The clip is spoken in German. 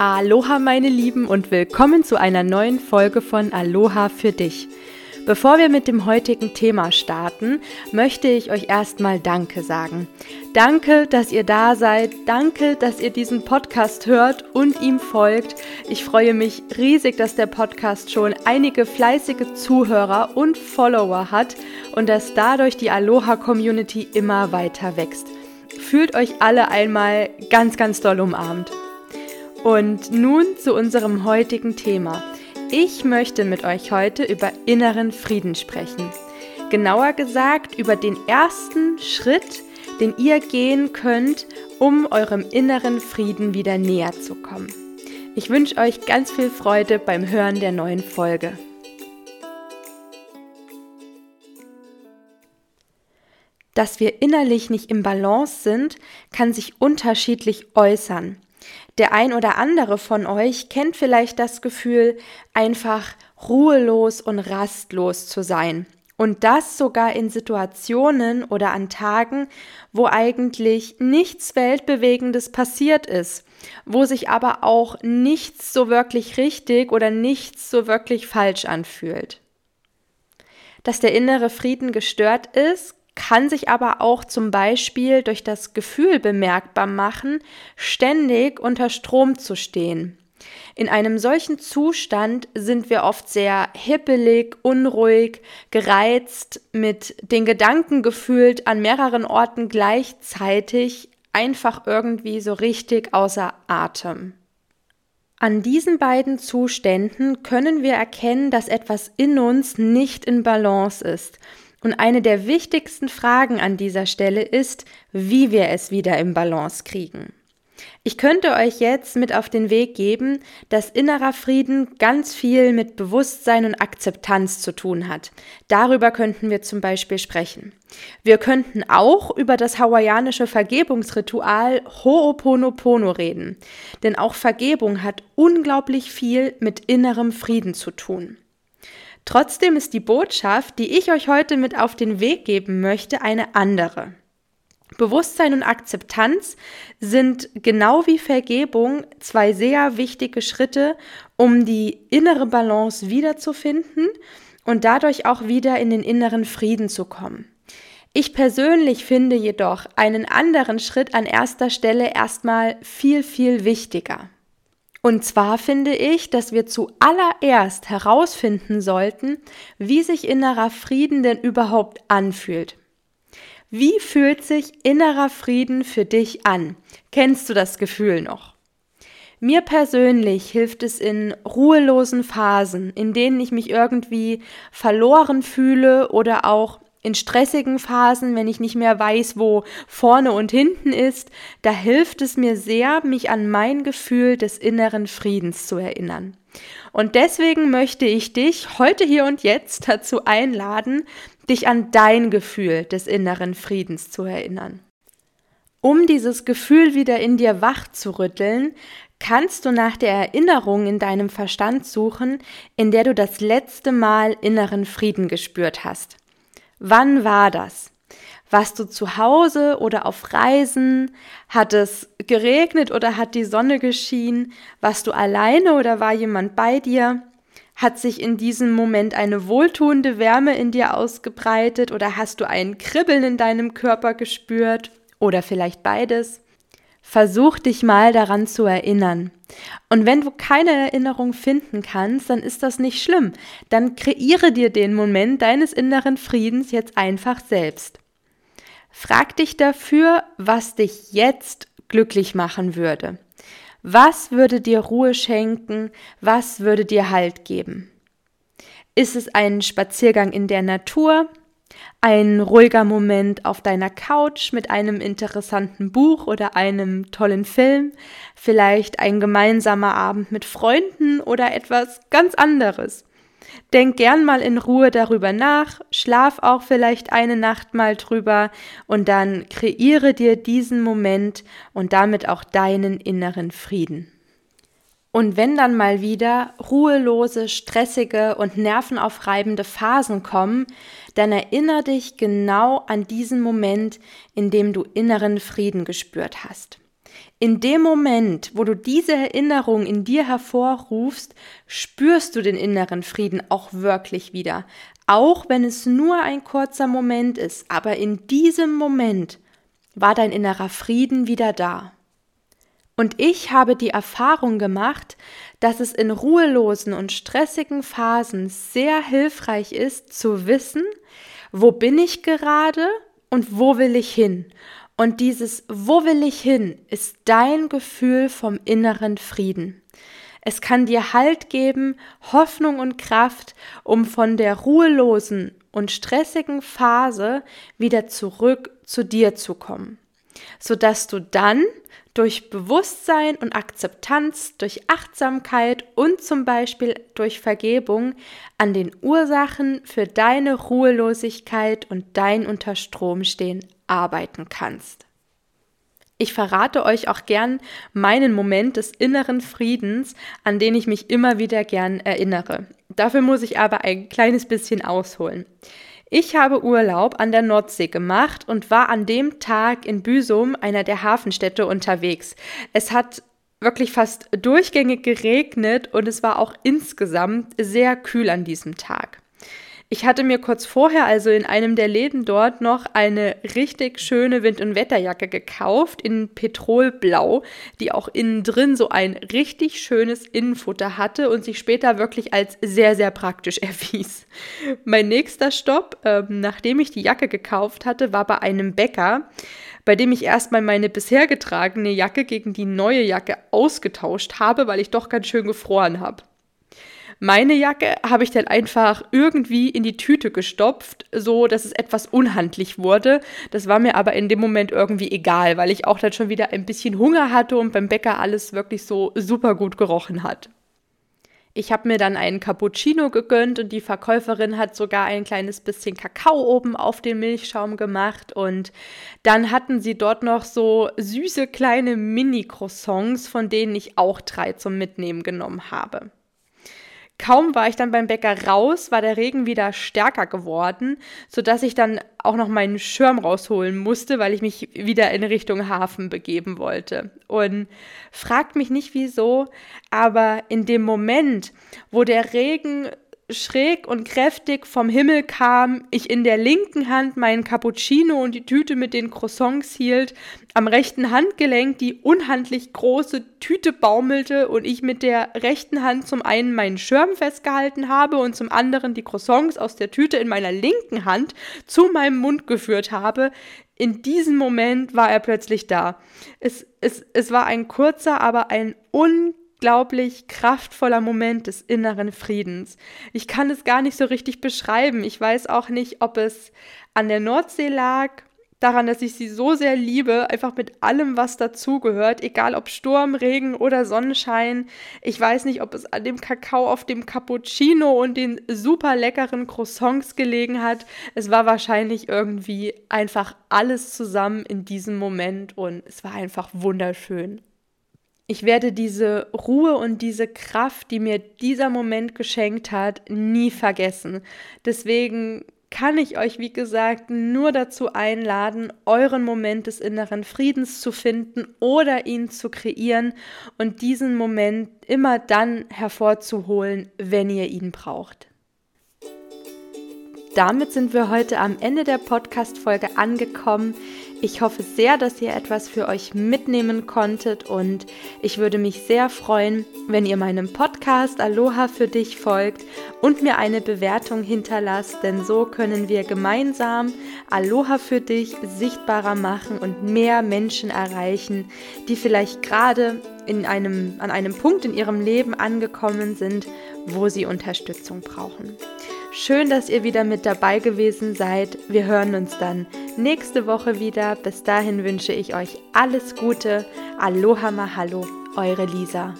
Aloha meine Lieben und willkommen zu einer neuen Folge von Aloha für dich. Bevor wir mit dem heutigen Thema starten, möchte ich euch erstmal Danke sagen. Danke, dass ihr da seid. Danke, dass ihr diesen Podcast hört und ihm folgt. Ich freue mich riesig, dass der Podcast schon einige fleißige Zuhörer und Follower hat und dass dadurch die Aloha Community immer weiter wächst. Fühlt euch alle einmal ganz, ganz doll umarmt. Und nun zu unserem heutigen Thema. Ich möchte mit euch heute über inneren Frieden sprechen. Genauer gesagt über den ersten Schritt, den ihr gehen könnt, um eurem inneren Frieden wieder näher zu kommen. Ich wünsche euch ganz viel Freude beim Hören der neuen Folge. Dass wir innerlich nicht im Balance sind, kann sich unterschiedlich äußern. Der ein oder andere von euch kennt vielleicht das Gefühl, einfach ruhelos und rastlos zu sein. Und das sogar in Situationen oder an Tagen, wo eigentlich nichts Weltbewegendes passiert ist, wo sich aber auch nichts so wirklich richtig oder nichts so wirklich falsch anfühlt. Dass der innere Frieden gestört ist, kann sich aber auch zum Beispiel durch das Gefühl bemerkbar machen, ständig unter Strom zu stehen. In einem solchen Zustand sind wir oft sehr hippelig, unruhig, gereizt, mit den Gedanken gefühlt an mehreren Orten gleichzeitig, einfach irgendwie so richtig außer Atem. An diesen beiden Zuständen können wir erkennen, dass etwas in uns nicht in Balance ist und eine der wichtigsten Fragen an dieser Stelle ist, wie wir es wieder im Balance kriegen. Ich könnte euch jetzt mit auf den Weg geben, dass innerer Frieden ganz viel mit Bewusstsein und Akzeptanz zu tun hat. Darüber könnten wir zum Beispiel sprechen. Wir könnten auch über das hawaiianische Vergebungsritual Ho'oponopono reden. Denn auch Vergebung hat unglaublich viel mit innerem Frieden zu tun. Trotzdem ist die Botschaft, die ich euch heute mit auf den Weg geben möchte, eine andere. Bewusstsein und Akzeptanz sind genau wie Vergebung zwei sehr wichtige Schritte, um die innere Balance wiederzufinden und dadurch auch wieder in den inneren Frieden zu kommen. Ich persönlich finde jedoch einen anderen Schritt an erster Stelle erstmal viel, viel wichtiger. Und zwar finde ich, dass wir zuallererst herausfinden sollten, wie sich innerer Frieden denn überhaupt anfühlt. Wie fühlt sich innerer Frieden für dich an? Kennst du das Gefühl noch? Mir persönlich hilft es in ruhelosen Phasen, in denen ich mich irgendwie verloren fühle oder auch in stressigen Phasen, wenn ich nicht mehr weiß, wo vorne und hinten ist, da hilft es mir sehr, mich an mein Gefühl des inneren Friedens zu erinnern. Und deswegen möchte ich dich heute hier und jetzt dazu einladen, dich an dein Gefühl des inneren Friedens zu erinnern. Um dieses Gefühl wieder in dir wach zu rütteln, kannst du nach der Erinnerung in deinem Verstand suchen, in der du das letzte Mal inneren Frieden gespürt hast. Wann war das? Warst du zu Hause oder auf Reisen? Hat es geregnet oder hat die Sonne geschienen? Warst du alleine oder war jemand bei dir? Hat sich in diesem Moment eine wohltuende Wärme in dir ausgebreitet oder hast du ein Kribbeln in deinem Körper gespürt? Oder vielleicht beides? Versuch dich mal daran zu erinnern. Und wenn du keine Erinnerung finden kannst, dann ist das nicht schlimm. Dann kreiere dir den Moment deines inneren Friedens jetzt einfach selbst. Frag dich dafür, was dich jetzt glücklich machen würde. Was würde dir Ruhe schenken? Was würde dir Halt geben? Ist es ein Spaziergang in der Natur? Ein ruhiger Moment auf deiner Couch mit einem interessanten Buch oder einem tollen Film, vielleicht ein gemeinsamer Abend mit Freunden oder etwas ganz anderes. Denk gern mal in Ruhe darüber nach, schlaf auch vielleicht eine Nacht mal drüber und dann kreiere dir diesen Moment und damit auch deinen inneren Frieden. Und wenn dann mal wieder ruhelose, stressige und nervenaufreibende Phasen kommen, dann erinnere dich genau an diesen Moment, in dem du inneren Frieden gespürt hast. In dem Moment, wo du diese Erinnerung in dir hervorrufst, spürst du den inneren Frieden auch wirklich wieder. Auch wenn es nur ein kurzer Moment ist, aber in diesem Moment war dein innerer Frieden wieder da. Und ich habe die Erfahrung gemacht, dass es in ruhelosen und stressigen Phasen sehr hilfreich ist zu wissen, wo bin ich gerade und wo will ich hin. Und dieses Wo will ich hin ist dein Gefühl vom inneren Frieden. Es kann dir Halt geben, Hoffnung und Kraft, um von der ruhelosen und stressigen Phase wieder zurück zu dir zu kommen, sodass du dann durch Bewusstsein und Akzeptanz, durch Achtsamkeit und zum Beispiel durch Vergebung an den Ursachen für deine Ruhelosigkeit und dein Unterstromstehen arbeiten kannst. Ich verrate euch auch gern meinen Moment des inneren Friedens, an den ich mich immer wieder gern erinnere. Dafür muss ich aber ein kleines bisschen ausholen. Ich habe Urlaub an der Nordsee gemacht und war an dem Tag in Büsum, einer der Hafenstädte, unterwegs. Es hat wirklich fast durchgängig geregnet und es war auch insgesamt sehr kühl an diesem Tag. Ich hatte mir kurz vorher also in einem der Läden dort noch eine richtig schöne Wind- und Wetterjacke gekauft in Petrolblau, die auch innen drin so ein richtig schönes Innenfutter hatte und sich später wirklich als sehr, sehr praktisch erwies. Mein nächster Stopp, äh, nachdem ich die Jacke gekauft hatte, war bei einem Bäcker bei dem ich erstmal meine bisher getragene Jacke gegen die neue Jacke ausgetauscht habe, weil ich doch ganz schön gefroren habe. Meine Jacke habe ich dann einfach irgendwie in die Tüte gestopft, so dass es etwas unhandlich wurde. Das war mir aber in dem Moment irgendwie egal, weil ich auch dann schon wieder ein bisschen Hunger hatte und beim Bäcker alles wirklich so super gut gerochen hat. Ich habe mir dann einen Cappuccino gegönnt und die Verkäuferin hat sogar ein kleines bisschen Kakao oben auf den Milchschaum gemacht und dann hatten sie dort noch so süße kleine Mini-Croissants, von denen ich auch drei zum Mitnehmen genommen habe. Kaum war ich dann beim Bäcker raus, war der Regen wieder stärker geworden, sodass ich dann auch noch meinen Schirm rausholen musste, weil ich mich wieder in Richtung Hafen begeben wollte. Und fragt mich nicht wieso, aber in dem Moment, wo der Regen schräg und kräftig vom Himmel kam, ich in der linken Hand meinen Cappuccino und die Tüte mit den Croissants hielt, am rechten Handgelenk die unhandlich große Tüte baumelte und ich mit der rechten Hand zum einen meinen Schirm festgehalten habe und zum anderen die Croissants aus der Tüte in meiner linken Hand zu meinem Mund geführt habe, in diesem Moment war er plötzlich da. Es, es, es war ein kurzer, aber ein unglaublich unglaublich kraftvoller Moment des inneren Friedens. Ich kann es gar nicht so richtig beschreiben. Ich weiß auch nicht, ob es an der Nordsee lag, daran, dass ich sie so sehr liebe, einfach mit allem, was dazugehört, egal ob Sturm, Regen oder Sonnenschein. Ich weiß nicht, ob es an dem Kakao auf dem Cappuccino und den super leckeren Croissants gelegen hat. Es war wahrscheinlich irgendwie einfach alles zusammen in diesem Moment und es war einfach wunderschön. Ich werde diese Ruhe und diese Kraft, die mir dieser Moment geschenkt hat, nie vergessen. Deswegen kann ich euch, wie gesagt, nur dazu einladen, euren Moment des inneren Friedens zu finden oder ihn zu kreieren und diesen Moment immer dann hervorzuholen, wenn ihr ihn braucht. Damit sind wir heute am Ende der Podcast-Folge angekommen. Ich hoffe sehr, dass ihr etwas für euch mitnehmen konntet und ich würde mich sehr freuen, wenn ihr meinem Podcast Aloha für dich folgt und mir eine Bewertung hinterlasst, denn so können wir gemeinsam Aloha für dich sichtbarer machen und mehr Menschen erreichen, die vielleicht gerade in einem, an einem Punkt in ihrem Leben angekommen sind, wo sie Unterstützung brauchen. Schön, dass ihr wieder mit dabei gewesen seid. Wir hören uns dann nächste Woche wieder. Bis dahin wünsche ich euch alles Gute. Aloha Mahalo, eure Lisa.